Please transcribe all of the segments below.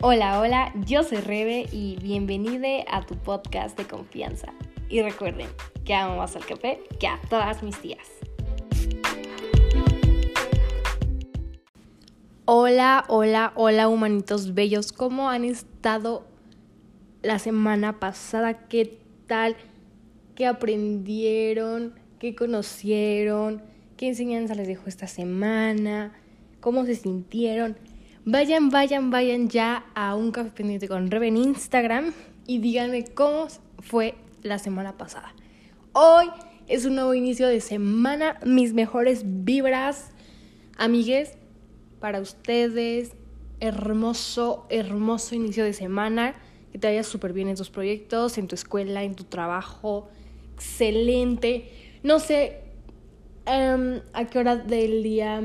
Hola, hola, yo soy Rebe y bienvenida a tu podcast de confianza. Y recuerden que amo más al café que a todas mis tías. Hola, hola, hola humanitos bellos, ¿cómo han estado la semana pasada? ¿Qué tal? ¿Qué aprendieron? ¿Qué conocieron? ¿Qué enseñanza les dejó esta semana? ¿Cómo se sintieron? Vayan, vayan, vayan ya a un café pendiente con Rebe en Instagram y díganme cómo fue la semana pasada. Hoy es un nuevo inicio de semana, mis mejores vibras, amigues, para ustedes. Hermoso, hermoso inicio de semana. Que te vaya súper bien en tus proyectos, en tu escuela, en tu trabajo. Excelente. No sé em, a qué hora del día,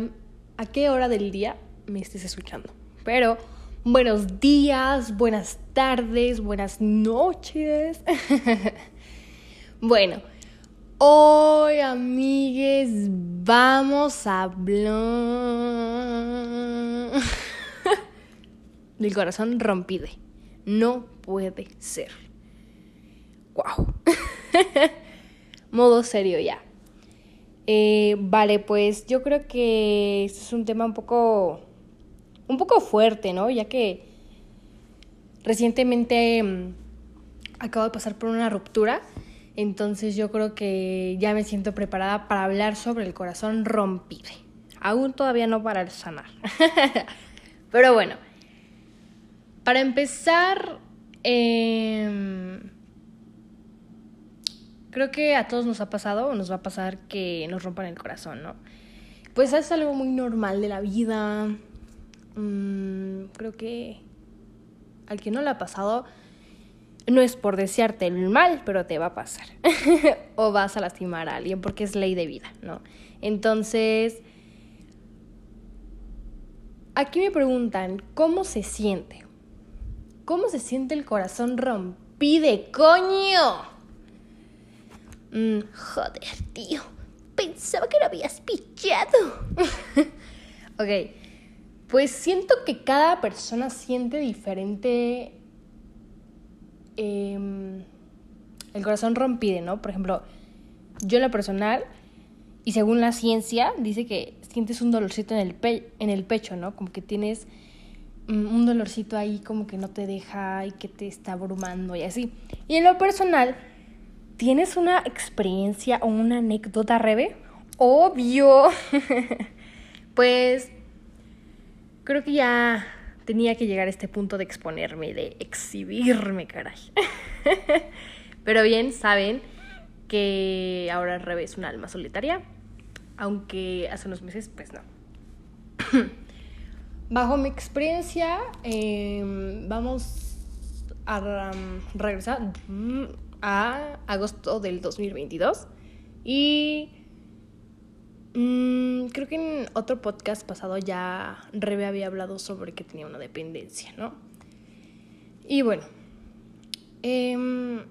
a qué hora del día me estés escuchando. Pero buenos días, buenas tardes, buenas noches. bueno, hoy amigues vamos a hablar del corazón rompido. No puede ser. Wow. Modo serio ya. Eh, vale, pues yo creo que este es un tema un poco un poco fuerte, ¿no? Ya que recientemente mm, acabo de pasar por una ruptura, entonces yo creo que ya me siento preparada para hablar sobre el corazón rompido. Aún todavía no para sanar. Pero bueno, para empezar, em, creo que a todos nos ha pasado o nos va a pasar que nos rompan el corazón, ¿no? Pues es algo muy normal de la vida, Mm, creo que al que no le ha pasado, no es por desearte el mal, pero te va a pasar. o vas a lastimar a alguien porque es ley de vida, ¿no? Entonces, aquí me preguntan, ¿cómo se siente? ¿Cómo se siente el corazón rompide, coño? Mm, joder, tío. Pensaba que lo habías pillado. ok. Pues siento que cada persona siente diferente em, el corazón rompido, ¿no? Por ejemplo, yo en lo personal, y según la ciencia, dice que sientes un dolorcito en el, en el pecho, ¿no? Como que tienes mm, un dolorcito ahí como que no te deja y que te está abrumando y así. Y en lo personal, ¿tienes una experiencia o una anécdota, Rebe? Obvio. pues creo que ya tenía que llegar a este punto de exponerme, de exhibirme, caray. Pero bien, saben que ahora al revés un alma solitaria, aunque hace unos meses, pues no. Bajo mi experiencia, em, vamos a regresar a agosto del 2022 y Mm, creo que en otro podcast pasado ya Rebe había hablado sobre que tenía una dependencia, ¿no? Y bueno. Em,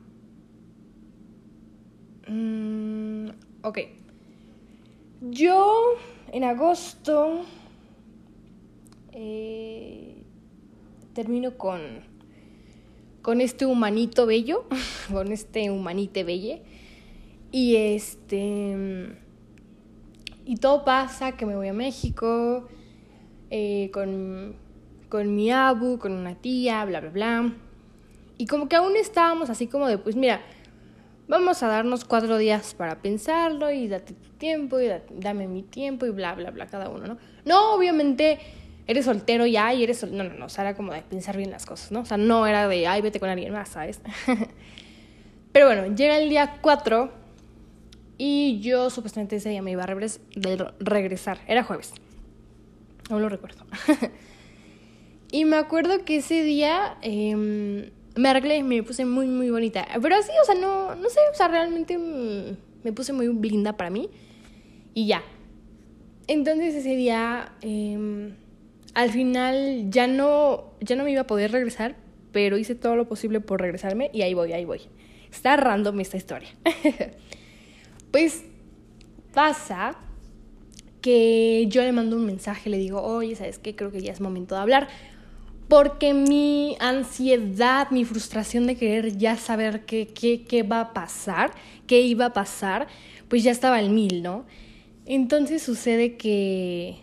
mm, ok. Yo en agosto eh, termino con, con este humanito bello, con este humanite belle. Y este y todo pasa, que me voy a México, eh, con, con mi abu, con una tía, bla, bla, bla. Y como que aún estábamos así como de, pues mira, vamos a darnos cuatro días para pensarlo y date tu tiempo y dame mi tiempo y bla, bla, bla, cada uno, ¿no? No, obviamente eres soltero ya y eres... No, no, no, o sea, era como de pensar bien las cosas, ¿no? O sea, no era de, ay, vete con alguien más, ¿sabes? Pero bueno, llega el día 4 y yo supuestamente ese día me iba a regresar. Era jueves. No lo recuerdo. y me acuerdo que ese día em, me arreglé me puse muy, muy bonita. Pero así, o sea, no, no sé, o sea, realmente me puse muy linda para mí. Y ya. Entonces ese día, em, al final ya no, ya no me iba a poder regresar, pero hice todo lo posible por regresarme y ahí voy, ahí voy. Está random esta historia. Pues pasa que yo le mando un mensaje, le digo, oye, ¿sabes qué? Creo que ya es momento de hablar. porque mi ansiedad, mi frustración de querer ya saber qué, qué, qué va a pasar, qué iba a pasar, pues ya estaba al mil, ¿no? Entonces sucede que...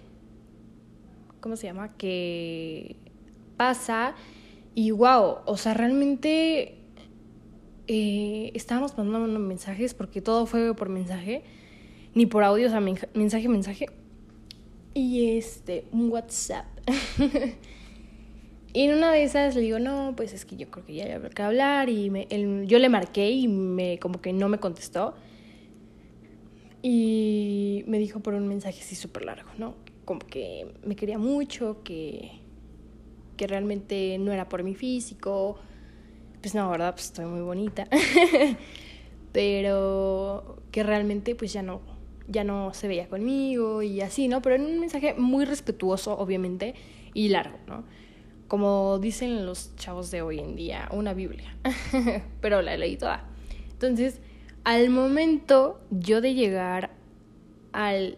¿Cómo se llama? Que pasa y wow, o sea, realmente eh, estábamos mandando mensajes porque todo fue por mensaje, ni por audio, o sea, mensaje, mensaje. Y este, un WhatsApp. y en una de esas le digo, no, pues es que yo creo que ya hay que hablar. Y me, yo le marqué y me como que no me contestó. Y me dijo por un mensaje así súper largo, ¿no? Como que me quería mucho, que, que realmente no era por mi físico, pues no, ¿verdad? Pues estoy muy bonita. pero que realmente pues ya no, ya no se veía conmigo y así, ¿no? Pero en un mensaje muy respetuoso, obviamente, y largo, ¿no? Como dicen los chavos de hoy en día, una Biblia. pero la leí toda. Entonces, al momento yo de llegar al...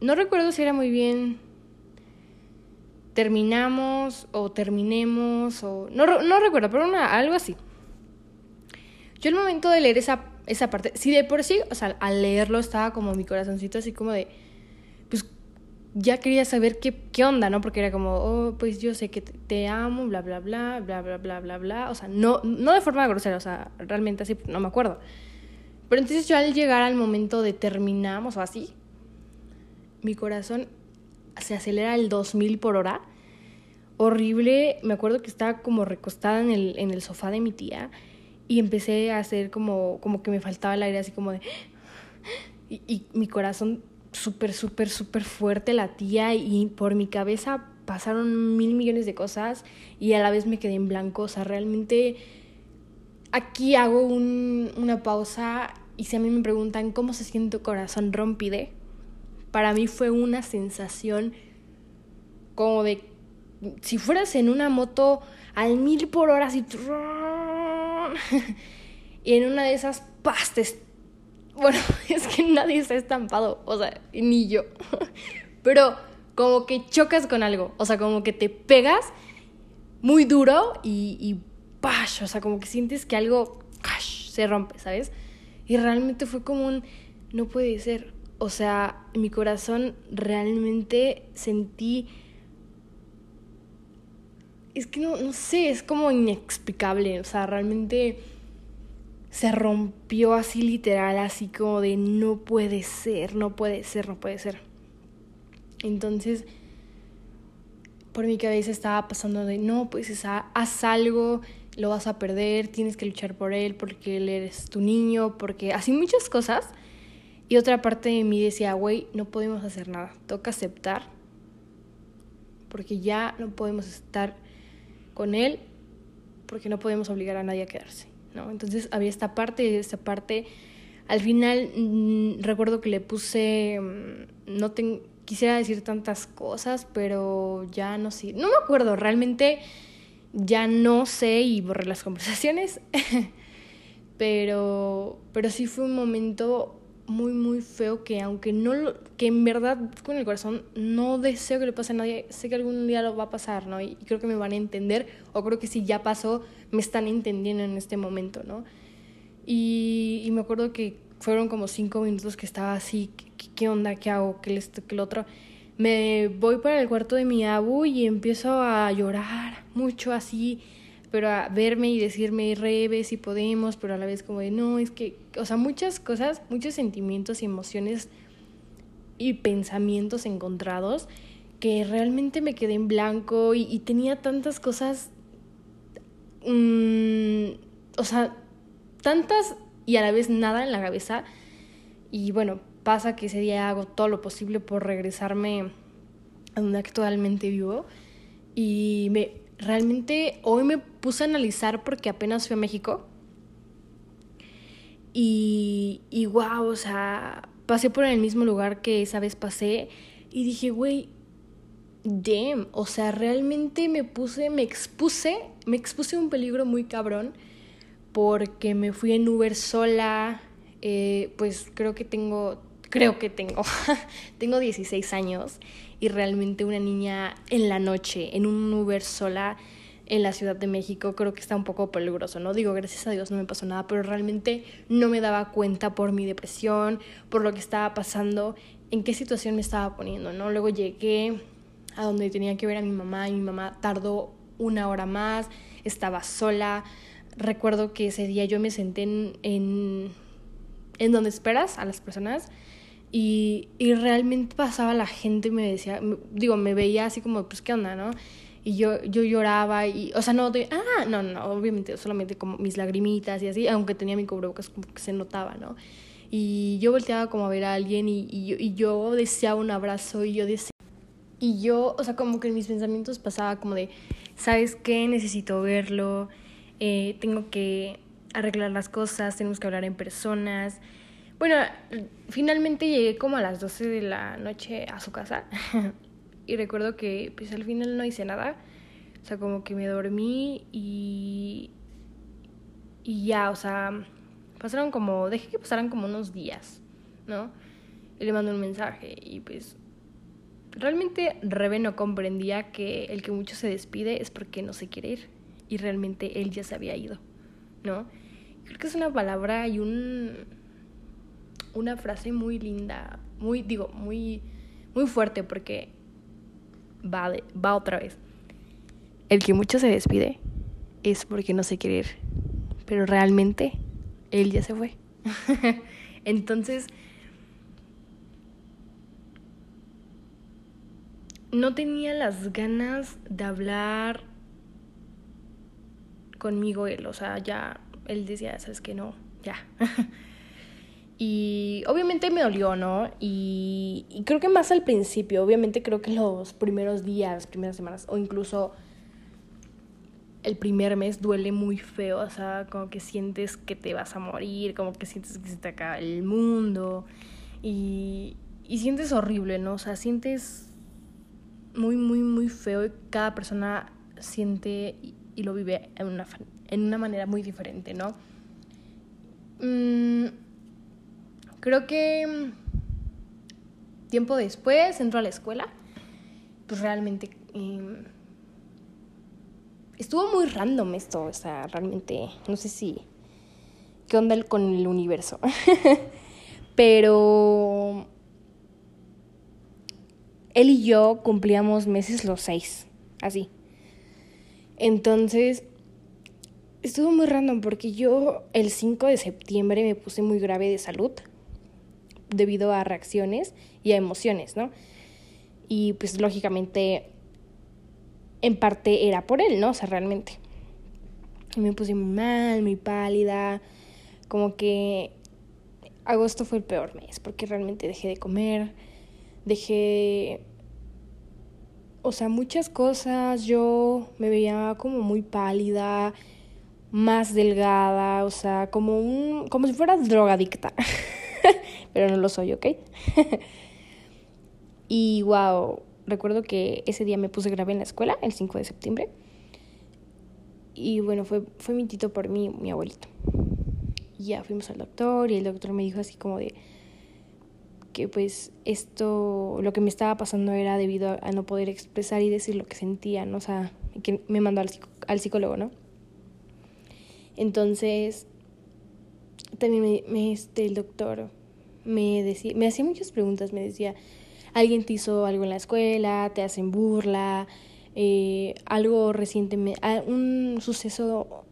No recuerdo si era muy bien terminamos o terminemos o no, no recuerdo, pero una, algo así. Yo el momento de leer esa, esa parte, si de por sí, o sea, al leerlo estaba como mi corazoncito así como de, pues ya quería saber qué, qué onda, ¿no? Porque era como, oh, pues yo sé que te, amo, bla, bla, bla, bla, bla, bla, bla, bla. O sea, no, no de forma grosera, o sea, realmente así, no me acuerdo. Pero entonces yo al llegar al momento de terminamos o así, mi corazón se acelera el 2000 por hora. Horrible. Me acuerdo que estaba como recostada en el, en el sofá de mi tía y empecé a hacer como, como que me faltaba el aire, así como de... Y, mi corazón súper, súper, súper fuerte latía y por mi cabeza pasaron mil millones de cosas y a la vez me quedé en blanco. O sea, realmente aquí hago un, una pausa y si a mí me preguntan cómo se siente tu corazón rompide, para mí fue una sensación como de si fueras en una moto al mil por hora así y en una de esas pastes bueno es que nadie está estampado o sea ni yo pero como que chocas con algo o sea como que te pegas muy duro y, y o sea como que sientes que algo se rompe sabes y realmente fue como un no puede ser o sea, mi corazón realmente sentí... Es que no, no sé, es como inexplicable. O sea, realmente se rompió así literal, así como de no puede ser, no puede ser, no puede ser. Entonces, por mi cabeza estaba pasando de, no, pues haz algo, lo vas a perder, tienes que luchar por él porque él eres tu niño, porque así muchas cosas y otra parte de mí decía, güey, no podemos hacer nada, toca aceptar, porque ya no podemos estar con él, porque no podemos obligar a nadie a quedarse, ¿no? Entonces había esta parte y esta parte. Al final mm, recuerdo que le puse, mm, no te, quisiera decir tantas cosas, pero ya no sé, no me acuerdo, realmente ya no sé y borré las conversaciones, pero, pero sí fue un momento muy, muy feo que aunque no lo, que en verdad con el corazón no deseo que le pase a nadie, sé que algún día lo va a pasar, ¿no? Y, creo que me van a entender, o creo que si ya pasó, me están entendiendo en este momento, ¿no? Y, y me acuerdo que fueron como cinco minutos que estaba así, ¿qué, qué onda? ¿Qué hago? ¿Qué esto? ¿Qué lo otro? Me voy para el cuarto de mi abu y empiezo a llorar mucho así pero a verme y decirme, Rebe, si podemos, pero a la vez como de, no, es que, o sea, muchas cosas, muchos sentimientos y emociones y pensamientos encontrados que realmente me quedé en blanco y, tenía tantas cosas, mm, o sea, tantas y a la vez nada en la cabeza. Y bueno, pasa que ese día hago todo lo posible por regresarme a donde actualmente vivo. Y me, realmente hoy me puse a analizar porque apenas fui a México. Y, y wow, o sea, pasé por el mismo lugar que esa vez pasé y dije, güey, damn, o sea, realmente me puse, me expuse, me expuse a un peligro muy cabrón porque me fui en Uber sola, eh, pues creo que tengo, creo que tengo, tengo 16 años y realmente una niña en la noche, en un Uber sola, en la Ciudad de México, creo que está un poco peligroso, ¿no? Digo, gracias a Dios no me pasó nada, pero realmente no me daba cuenta por mi depresión, por lo que estaba pasando, en qué situación me estaba poniendo, ¿no? Luego llegué a donde tenía que ver a mi mamá y mi mamá tardó una hora más, estaba sola. Recuerdo que ese día yo me senté en, en, en donde esperas a las personas y, y realmente pasaba la gente y me decía, digo, me veía así como, pues, ¿qué onda, no? y yo, yo lloraba y, o sea, no, de, ah, no, no, obviamente solamente como mis lagrimitas y así, aunque tenía mi cubrebocas como que se notaba, ¿no? Y yo volteaba como a ver a alguien y, y, yo, y yo deseaba un abrazo y yo deseaba, y yo, o sea, como que en mis pensamientos pasaba como de, ¿sabes qué? Necesito verlo, eh, tengo que arreglar las cosas, tenemos que hablar en personas. Bueno, finalmente llegué como a las 12 de la noche a su casa Y recuerdo que pues al final no hice nada. O sea, como que me dormí y... Y ya, o sea, pasaron como... Dejé que pasaran como unos días, ¿no? Y le mandé un mensaje y pues... Realmente Rebe no comprendía que el que mucho se despide es porque no se quiere ir. Y realmente él ya se había ido, ¿no? Creo que es una palabra y un... Una frase muy linda, muy, digo, muy, muy fuerte porque va, va otra vez. El que mucho se despide es porque no se quiere ir, pero realmente él ya se fue. Entonces, no tenía las ganas de hablar conmigo él, o sea, ya él decía, sabes que no, ya. Y obviamente me dolió, ¿no? Y, creo que más al principio, obviamente creo que los primeros días, primeras semanas, o incluso el primer mes duele muy feo, o sea, como que sientes que te vas a morir, como que sientes que se te acaba el mundo y, y sientes horrible, ¿no? O sea, sientes muy, muy, muy feo y cada persona siente y, lo vive en una, en una manera muy diferente, ¿no? Mm, Creo que mm, tiempo después entró a la escuela, pues realmente em, estuvo muy random esto, o sea, realmente no sé si qué onda con el universo, pero él y yo cumplíamos meses los seis, así. Entonces, estuvo muy random porque yo el 5 de septiembre me puse muy grave de salud debido a reacciones y a emociones, ¿no? Y pues lógicamente en parte era por él, ¿no? O sea, realmente. Y me puse muy mal, muy pálida, como que agosto fue el peor mes porque realmente dejé de comer, dejé o sea, muchas cosas, yo me veía como muy pálida, más delgada, o sea, como un como si fuera drogadicta. pero no lo soy, ¿ok? y wow, recuerdo que ese día me puse grave en la escuela, el 5 de septiembre. Y bueno, fue, fue mi tito por mí, mi abuelito. Y ya fuimos al doctor y el doctor me dijo así como de que pues esto, lo que me estaba pasando era debido a, no poder expresar y decir lo que sentía, ¿no? O sea, que me mandó al, al psicólogo, ¿no? Entonces, también me, este, el doctor me, decía, me hacía muchas preguntas, me decía, alguien te hizo algo en la escuela, te hacen burla, eh, algo reciente, un suceso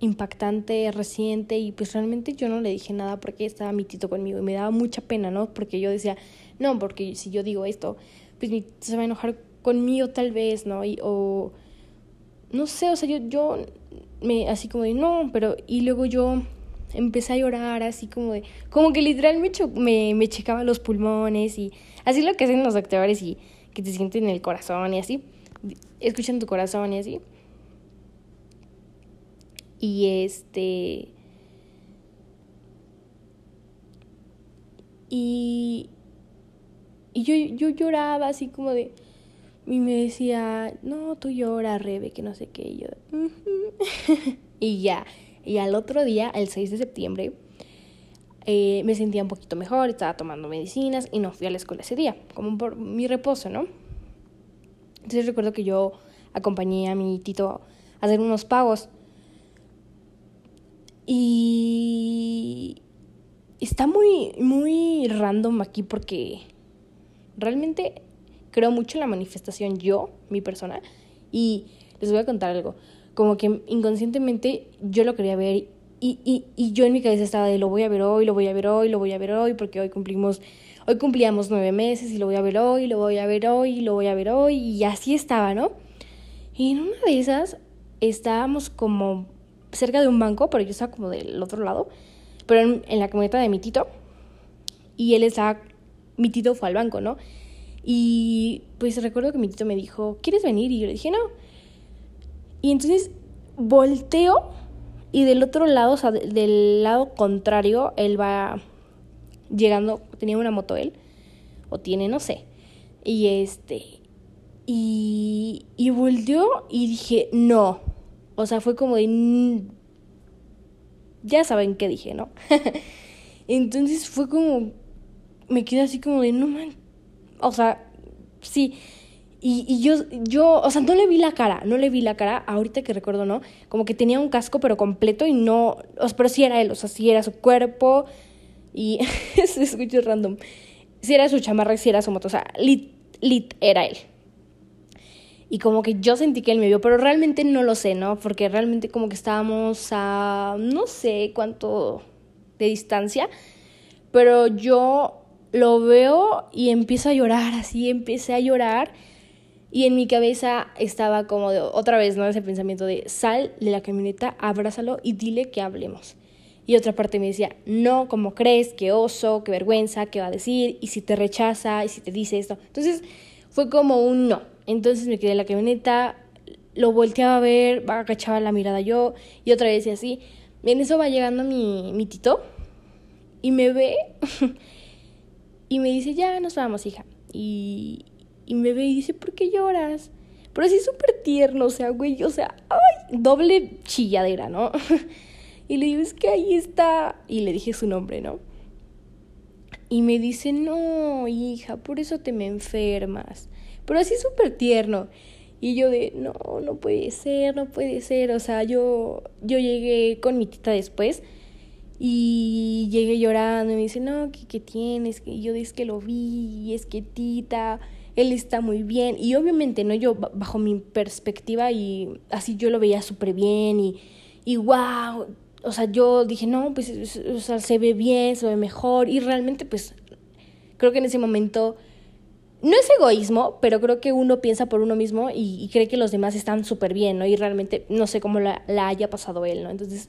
impactante, reciente, y pues realmente yo no le dije nada porque estaba mi tito conmigo y me daba mucha pena, ¿no? Porque yo decía, no, porque si yo digo esto, pues mi tito se va a enojar conmigo tal vez, ¿no? Y, o no sé, o sea, yo, yo me, así como de, no, pero, y luego yo empecé a llorar así como de, como que literalmente me, me checaba los pulmones y así lo que hacen los doctores y que te sienten en el corazón y así, escuchan tu corazón y así. Y este... Y, y yo, yo lloraba así como de... Y me decía, no, tú lloras, Rebe, que no sé qué. Y yo, y ya. Y al otro día, el 6 de septiembre, eh, me sentía un poquito mejor, estaba tomando medicinas y no fui a la escuela ese día, como por mi reposo, ¿no? Entonces recuerdo que yo acompañé a mi tito hacer unos pagos. Y está muy, muy random aquí porque realmente creo mucho en la manifestación yo, mi persona, y les voy a contar algo. Como que inconscientemente yo lo quería ver y, y, y yo en mi cabeza estaba de lo voy a ver hoy, lo voy a ver hoy, lo voy a ver hoy, porque hoy cumplimos, hoy cumplíamos nueve meses y lo voy a ver hoy, lo voy a ver hoy, lo voy a ver hoy, y así estaba, ¿no? Y en una de esas estábamos como cerca de un banco, pero yo estaba como del otro lado, pero en, la camioneta de mi tito, y él estaba, mi tito fue al banco, ¿no? Y pues recuerdo que mi tito me dijo, ¿quieres venir? Y yo le dije, no. Y entonces volteo y del otro lado, o sea, del lado contrario, él va llegando, tenía una moto él, o tiene, no sé. Y este, y, y volteó y dije, no. O sea, fue como de... Ya saben qué dije, ¿no? Entonces fue como... Me quedé así como de, no man. O sea, sí. Y, y, yo, yo, o sea, no le vi la cara, no le vi la cara, ahorita que recuerdo, ¿no? Como que tenía un casco, pero completo y no, pero sí era él, o sea, sí era su cuerpo y se escucha random. Sí era su chamarra, sí era su moto, o sea, lit, lit era él y como que yo sentí que él me vio, pero realmente no lo sé, ¿no? Porque realmente como que estábamos a no sé cuánto de distancia, pero yo lo veo y empiezo a llorar, así empecé a llorar y en mi cabeza estaba como de, otra vez, ¿no? Ese pensamiento de sal de la camioneta, abrázalo y dile que hablemos. Y otra parte me decía, no, ¿cómo crees? Qué oso, qué vergüenza, qué va a decir, y si te rechaza, y si te dice esto. Entonces fue como un no entonces me quedé en la camioneta, lo volteaba a ver, agachaba la mirada yo y otra vez y así. En eso va llegando mi, mi tito y me ve y me dice, ya nos vamos, hija. Y, y me ve y dice, ¿por qué lloras? Pero así súper tierno, o sea, güey, o sea, ay, doble chilladera, ¿no? y le digo, es que ahí está. Y le dije su nombre, ¿no? Y me dice, no, hija, por eso te me enfermas pero así súper tierno. Y yo de, no, no puede ser, no puede ser. O sea, yo, yo llegué con mi tita después y llegué llorando y me dice, no, ¿qué, qué tienes? Y yo es que lo vi, es que tita, él está muy bien. Y obviamente, ¿no? Yo bajo mi perspectiva y así yo lo veía súper bien y, y wow. O sea, yo dije, no, pues, o sea, se ve bien, se ve mejor. Y realmente, pues, creo que en ese momento no es egoísmo, pero creo que uno piensa por uno mismo y, cree que los demás están súper bien, ¿no? Y realmente no sé cómo la, haya pasado él, ¿no? Entonces,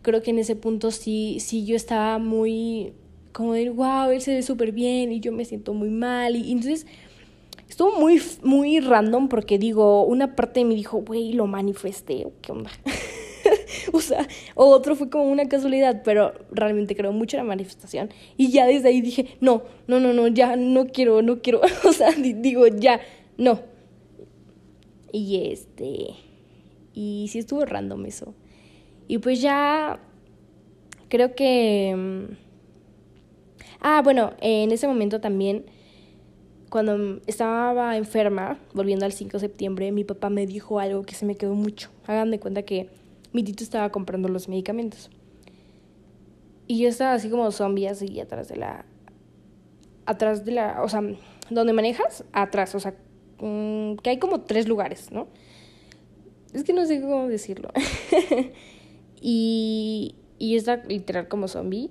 creo que en ese punto sí, sí yo estaba muy como de, wow, él se ve súper bien y yo me siento muy mal. Y, entonces estuvo muy, muy random porque digo, una parte mí dijo, güey, lo manifesté, ¿qué onda? o sea, otro fue como una casualidad, pero realmente creo mucho en la manifestación. Y ya desde ahí dije, no, no, no, no, ya no quiero, no quiero. o sea, digo, ya, no. Y este. Y sí estuvo random eso. Y pues ya. Creo que. Mm, ah, bueno, en ese momento también cuando estaba enferma, volviendo al 5 de septiembre, mi papá me dijo algo que se me quedó mucho. Hagan de cuenta que mi tito estaba comprando los medicamentos. Y yo estaba así como zombie, así atrás de la. Atrás de la. O sea, donde manejas, atrás. O sea, mm, que hay como tres lugares, ¿no? Es que no sé cómo decirlo. y, y yo estaba literal como zombie.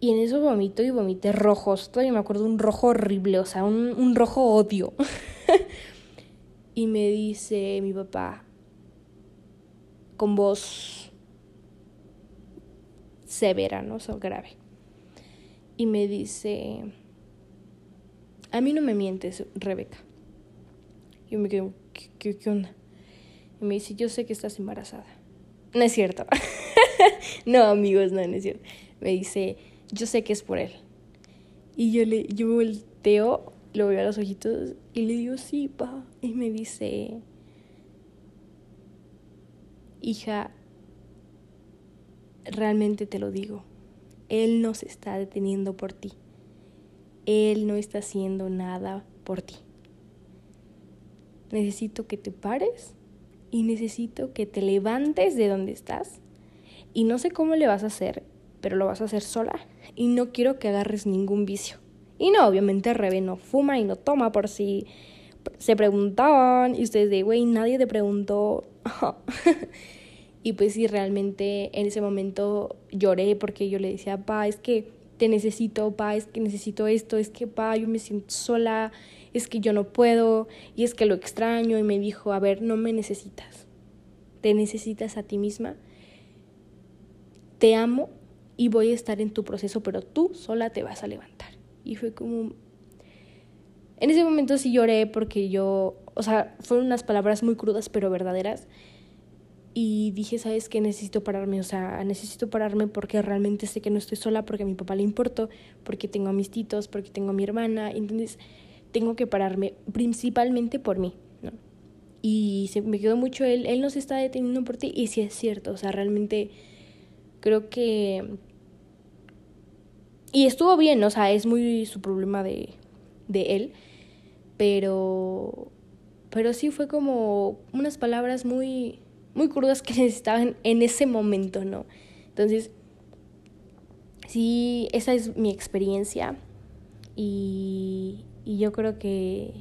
Y en eso vomito y vomité rojos. Todavía me acuerdo un rojo horrible, o sea, un, un rojo odio. y me dice mi papá, con voz severa, ¿no? O grave. Y me dice, a mí no me mientes, Rebeca. Yo me quedo, ¿qué, qué, onda? Y me dice, yo sé que estás embarazada. No es cierto. no, amigos, no, no es cierto. Me dice, yo sé que es por él. Y yo le, yo volteo, lo veo a los ojitos y le digo, sí, pa. Y me dice, hija, realmente te lo digo, Él no se está deteniendo por ti. Él no está haciendo nada por ti. Necesito que te pares y necesito que te levantes de donde estás. Y no sé cómo le vas a hacer, pero lo vas a hacer sola. Y no quiero que agarres ningún vicio. Y no, obviamente Rebe no fuma y no toma por si se preguntaban y ustedes de, güey, nadie te preguntó. y pues sí, realmente en ese momento lloré porque yo le decía, pa, es que te necesito, pa, es que necesito esto, es que, pa, yo me siento sola, es que yo no puedo y es que lo extraño y me dijo, a ver, no me necesitas, te necesitas a ti misma, te amo y voy a estar en tu proceso, pero tú sola te vas a levantar. Y fue como... En ese momento sí lloré porque yo, o sea, fueron unas palabras muy crudas pero verdaderas. Y dije, ¿sabes qué? Necesito pararme, o sea, necesito pararme porque realmente sé que no estoy sola, porque a mi papá le importo, porque tengo a mis titos, porque tengo a mi hermana. Entonces, tengo que pararme principalmente por mí, ¿no? Y se me quedó mucho él, él no se está deteniendo por ti, y sí es cierto, o sea, realmente creo que... Y estuvo bien, o sea, es muy su problema de, de él, pero... Pero sí fue como unas palabras muy, muy crudas que necesitaban en ese momento, ¿no? Entonces, sí, esa es mi experiencia y, y yo creo que,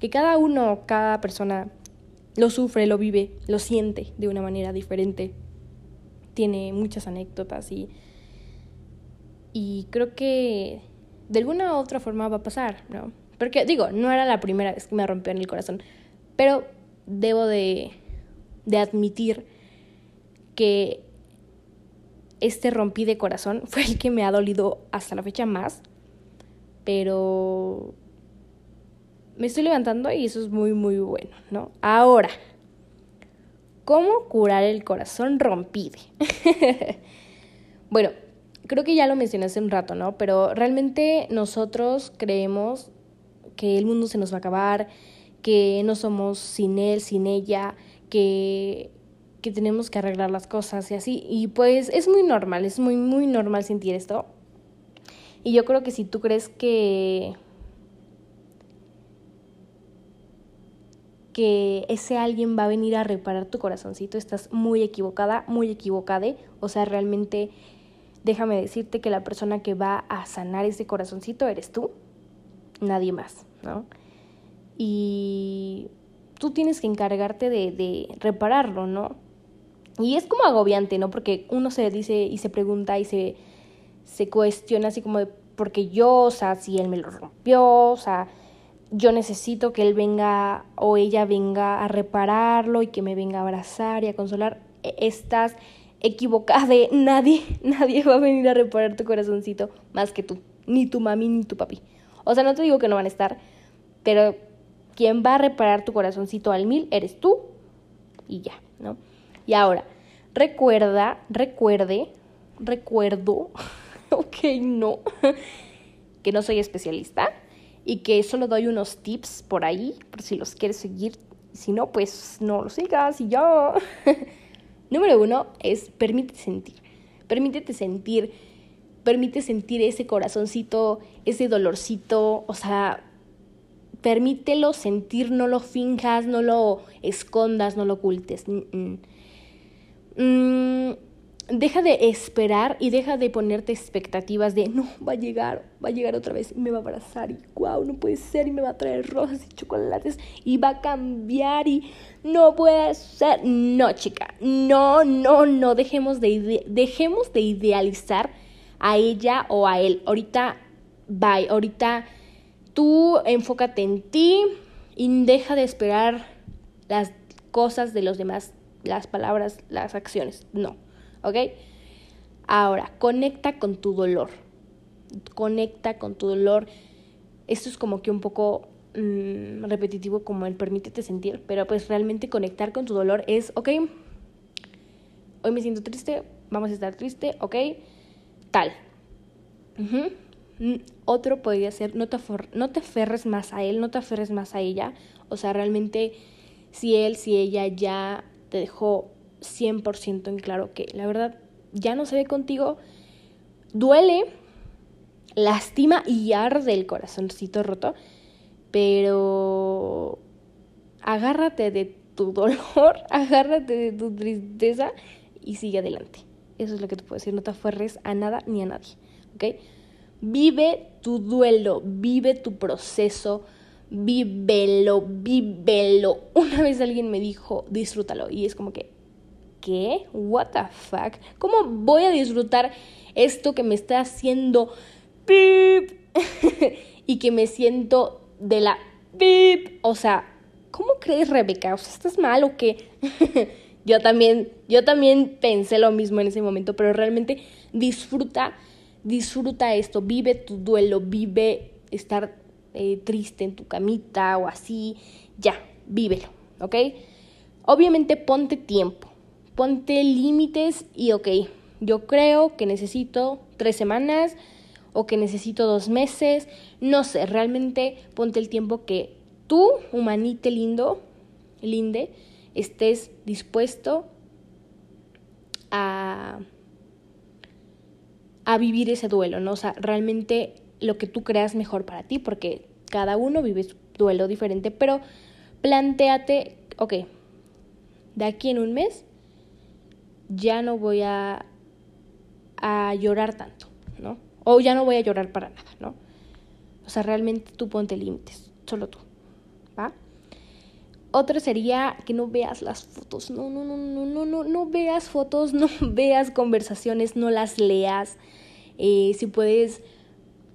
que cada uno, cada persona lo sufre, lo vive, lo siente de una manera diferente. Tiene muchas anécdotas y, y creo que de alguna u otra forma va a pasar, ¿no? Porque digo, no era la primera vez que me rompió en el corazón, pero debo de, de admitir que este rompí de corazón fue el que me ha dolido hasta la fecha más pero me estoy levantando y eso es muy, muy bueno, ¿no? Ahora, ¿cómo curar el corazón rompido? bueno, creo que ya lo mencioné hace un rato, ¿no? Pero realmente nosotros creemos que el mundo se nos va a acabar, que no somos sin él, sin ella, que, que tenemos que arreglar las cosas y así. Y pues es muy normal, es muy, muy normal sentir esto. Y yo creo que si tú crees que que ese alguien va a venir a reparar tu corazoncito, estás muy equivocada, muy equivocada. O sea, realmente déjame decirte que la persona que va a sanar ese corazoncito eres tú, nadie más, ¿no? Y tú tienes que encargarte de, repararlo, ¿no? Y es como agobiante, ¿no? Porque uno se dice y se pregunta y se se cuestiona así como de, porque yo, o sea, si él me lo rompió, o sea, yo necesito que él venga o ella venga a repararlo y que me venga a abrazar y a consolar. E, estás equivocada, nadie, nadie va a venir a reparar tu corazoncito más que tú, ni tu mami ni tu papi. O sea, no te digo que no van a estar, pero quien va a reparar tu corazoncito al mil eres tú y ya, ¿no? Y ahora, recuerda, recuerde, recuerdo ok, no, que no soy especialista y que solo doy unos tips por ahí, por si los quieres seguir. Si no, pues no lo sigas y ya. Número uno es permítete sentir. Permítete sentir. Permite sentir ese corazoncito, ese dolorcito. O sea, permítelo sentir, no lo finjas, no lo escondas, no lo ocultes. Mm, mm deja de esperar y deja de ponerte expectativas de no, va a llegar, va a llegar otra vez y me va a abrazar y wow, no puede ser y me va a traer rosas y chocolates y va a cambiar y no puede ser. No, chica, no, no, no, dejemos de, dejemos de idealizar a ella o a él. Ahorita, bye, ahorita tú enfócate en ti y deja de esperar las cosas de los demás, las palabras, las acciones. No. ¿Ok? Ahora, conecta con tu dolor. Conecta con tu dolor. Esto es como que un poco mm, repetitivo como el permítete sentir, pero pues realmente conectar con tu dolor es, ok, hoy me siento triste, vamos a estar triste, ok, tal. Mm, otro podría ser, no te, no te aferres más a él, no te aferres más a ella. O sea, realmente, si él, si ella ya te dejó 100% en claro que la verdad ya no se ve contigo, duele, lastima y arde el corazoncito roto, pero agárrate de tu dolor, agárrate de tu tristeza y sigue adelante. Eso es lo que te puedo decir, no te aferres a nada ni a nadie, ¿ok? Vive tu duelo, vive tu proceso, vívelo, vívelo. Una vez alguien me dijo, disfrútalo, y es como que, ¿qué? ¿What the fuck? ¿Cómo voy a disfrutar esto que me está haciendo pip? y que me siento de la pip. O sea, ¿cómo crees, Rebeca? O sea, ¿estás mal o qué? yo también, yo también pensé lo mismo en ese momento, pero realmente disfruta, disfruta esto, vive tu duelo, vive estar eh, triste en tu camita o así, ya, vívelo, ¿ok? Obviamente ponte tiempo, ponte límites y ok, yo creo que necesito tres semanas o que necesito dos meses, no sé, realmente ponte el tiempo que tú, humanite lindo, linde, estés dispuesto a, a vivir ese duelo, ¿no? O sea, realmente lo que tú creas mejor para ti, porque cada uno vive su duelo diferente, pero planteate, ok, de aquí en un mes ya no voy a, a llorar tanto, ¿no? O ya no voy a llorar para nada, ¿no? O sea, realmente tú ponte límites, solo tú, ¿va? Otro sería que no veas las fotos, no, no, no, no, no, no, no veas fotos, no veas conversaciones, no las leas. Eh, si puedes,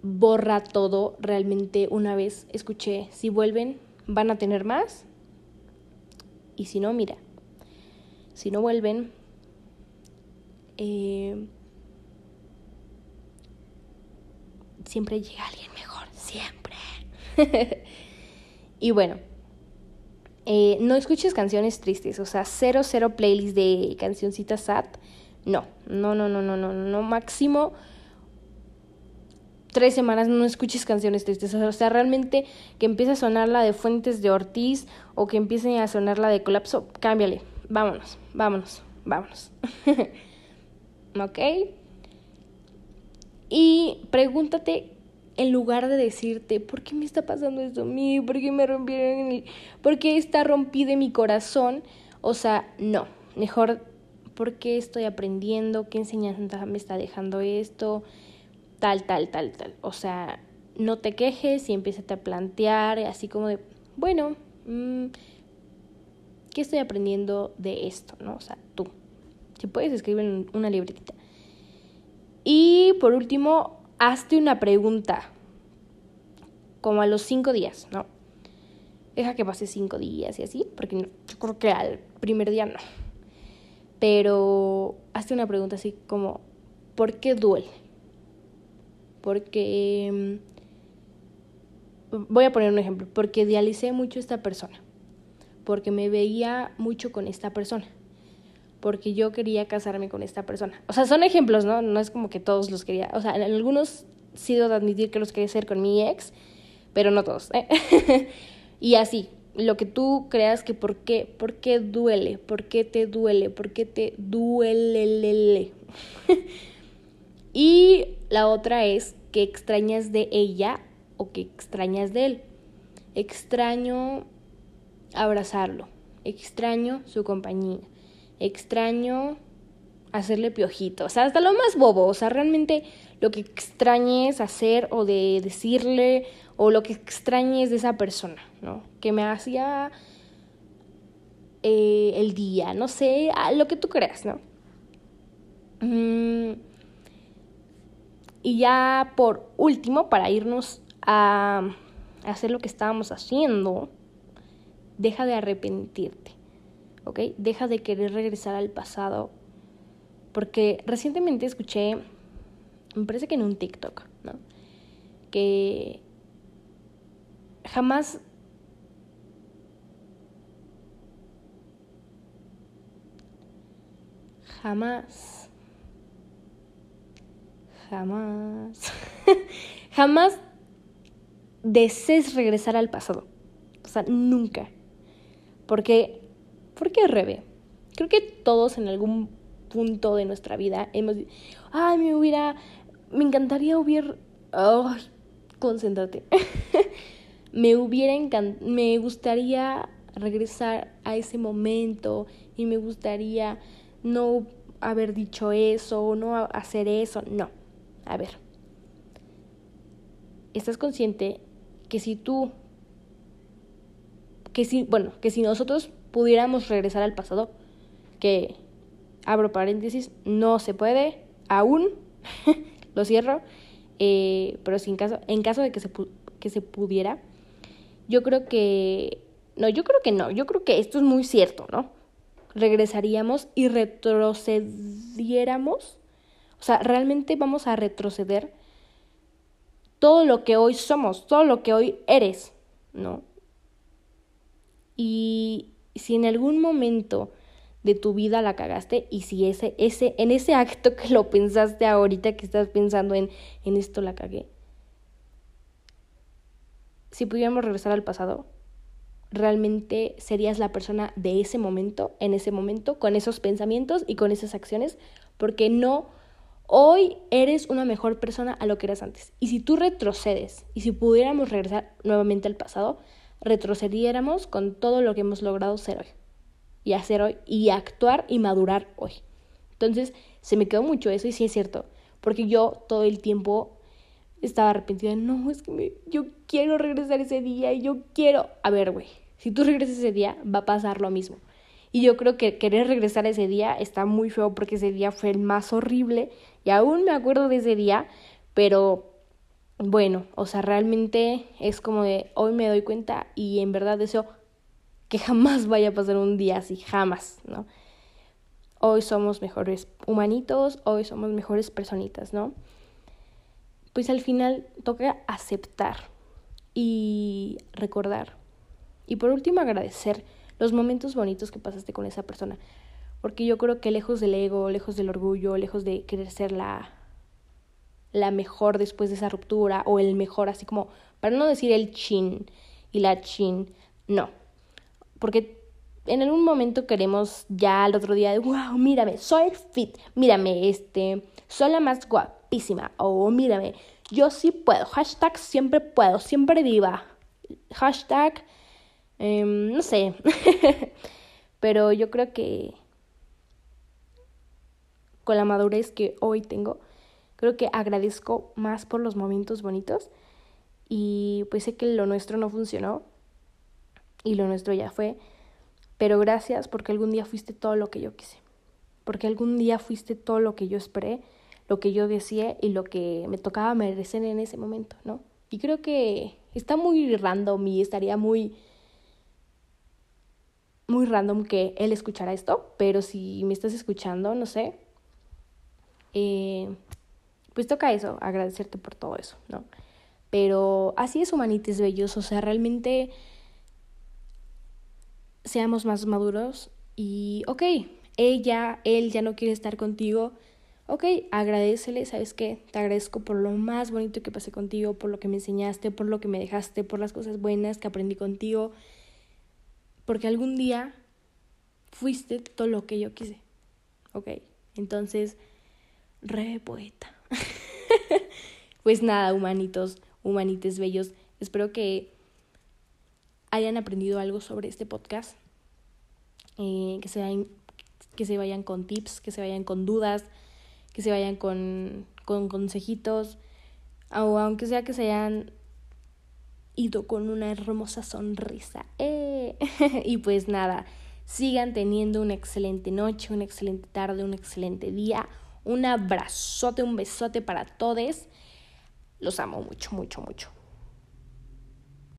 borra todo. Realmente una vez escuché, si vuelven, van a tener más. Y si no, mira, si no vuelven, eh, siempre llega alguien mejor, siempre. y bueno, eh, no escuches canciones tristes, o sea, cero, cero playlist de cancioncitas sad. No, no, no, no, no, no, no, máximo tres semanas no escuches canciones tristes. O sea, realmente que empiece a sonar la de Fuentes de Ortiz o que empiece a sonar la de Colapso, cámbiale. Vámonos, vámonos, vámonos. ¿Ok? Y pregúntate en lugar de decirte, ¿por qué me está pasando esto a mí? ¿Por qué me rompieron? ¿Por qué está rompido mi corazón? O sea, no. Mejor, ¿por qué estoy aprendiendo? ¿Qué enseñanza me está dejando esto? Tal, tal, tal, tal. O sea, no te quejes y empieza a plantear, así como de, bueno, mm, ¿qué estoy aprendiendo de esto? ¿No? O sea, tú. Si puedes, escribir en una libretita. Y por último, hazte una pregunta. Como a los cinco días, ¿no? Deja que pase cinco días y así, porque yo creo que al primer día no. Pero hazte una pregunta así como, ¿por qué duele? Porque... Mm, voy a poner un ejemplo. Porque idealicé mucho a esta persona. Porque me veía mucho con esta persona porque yo quería casarme con esta persona. O sea, son ejemplos, ¿no? No es como que todos los quería. O sea, en algunos sí de admitir que los quería hacer con mi ex, pero no todos. ¿eh? y así, lo que tú creas que por qué, por qué duele, por qué te duele, por qué te duele. y la otra es que extrañas de ella o que extrañas de él. Extraño abrazarlo, extraño su compañía extraño hacerle piojito, o sea, hasta lo más bobo, o sea, realmente lo que extrañes hacer o de decirle o lo que extrañes de esa persona, ¿no? Que me hacía eh, el día, no sé, lo que tú creas, ¿no? Mm, y ya por último, para irnos a hacer lo que estábamos haciendo, deja de arrepentirte. ¿Ok? Deja de querer regresar al pasado. Porque recientemente escuché, me parece que en un TikTok, ¿no? Que jamás jamás, jamás, jamás desees regresar al pasado. O sea, nunca. Porque ¿Por qué Rebe? Creo que todos en algún punto de nuestra vida hemos ay, me hubiera, me encantaría hubiera, ay, concéntrate. me hubiera encantado, me gustaría regresar a ese momento y me gustaría no haber dicho eso o no hacer eso. No, a ver. ¿Estás consciente que si tú, que si, bueno, que si nosotros pudiéramos regresar al pasado, que, abro paréntesis, no se puede, aún, lo cierro, eh, pero sin caso, en caso de que se, que se pudiera, yo creo que, no, yo creo que no, yo creo que esto es muy cierto, ¿no? Regresaríamos y retrocediéramos, o sea, realmente vamos a retroceder todo lo que hoy somos, todo lo que hoy eres, ¿no? Y si en algún momento de tu vida la cagaste y si ese, ese, en ese acto que lo pensaste ahorita, que estás pensando en, en esto la cagué, si pudiéramos regresar al pasado, realmente serías la persona de ese momento, en ese momento, con esos pensamientos y con esas acciones, porque no, hoy eres una mejor persona a lo que eras antes. Y si tú retrocedes, y si pudiéramos regresar nuevamente al pasado, retrocediéramos con todo lo que hemos logrado ser hoy, y hacer hoy, y actuar y madurar hoy. Entonces, se me quedó mucho eso, y sí es cierto, porque yo todo el tiempo estaba arrepentida. No, es que yo quiero regresar ese día y yo quiero... A ver, güey, si tú regresas ese día, va a pasar lo mismo. Y yo creo que querer regresar ese día está muy feo porque ese día fue el más horrible y aún me acuerdo de ese día, pero bueno, o sea, realmente es como de hoy me doy cuenta y en verdad deseo que jamás vaya a pasar un día así, jamás, ¿no? Hoy somos mejores humanitos, hoy somos mejores personitas, ¿no? pues al final toca aceptar y recordar. Y por último agradecer los momentos bonitos que pasaste con esa persona. Porque yo creo que lejos del ego, lejos del orgullo, lejos de querer ser la, la mejor después de esa ruptura o el mejor, así como, para no decir el chin y la chin, no. Porque en algún momento queremos ya al otro día de, wow, mírame, soy fit, mírame, este, soy la más guapísima, o mírame, yo sí puedo, hashtag siempre puedo, siempre viva, hashtag, em, no sé, pero yo creo que con la madurez que hoy tengo, creo que agradezco más por los momentos bonitos y pues sé que lo nuestro no funcionó y lo nuestro ya fue pero gracias porque algún día fuiste todo lo que yo quise. Porque algún día fuiste todo lo que yo esperé, lo que yo decía y lo que me tocaba merecer en ese momento, ¿no? Y creo que está muy random y estaría muy muy random que él escuchara esto, pero si me estás escuchando, no sé, eh, pues toca eso, agradecerte por todo eso, ¿no? Pero así es Humanites Bellos, o sea, realmente seamos más maduros y, ok, ella, él ya no quiere estar contigo, ok, agradecele, ¿sabes qué? Te agradezco por lo más bonito que pasé contigo, por lo que me enseñaste, por lo que me dejaste, por las cosas buenas que aprendí contigo, porque algún día fuiste todo lo que yo quise, ok, entonces, re poeta. pues nada, humanitos, humanites bellos, espero que hayan aprendido algo sobre este podcast, eh, que, se vayan, que se vayan con tips, que se vayan con dudas, que se vayan con, con consejitos, o aunque sea que se hayan ido con una hermosa sonrisa. ¡Eh! y pues nada, sigan teniendo una excelente noche, una excelente tarde, un excelente día. Un abrazote, un besote para todos. Los amo mucho, mucho, mucho.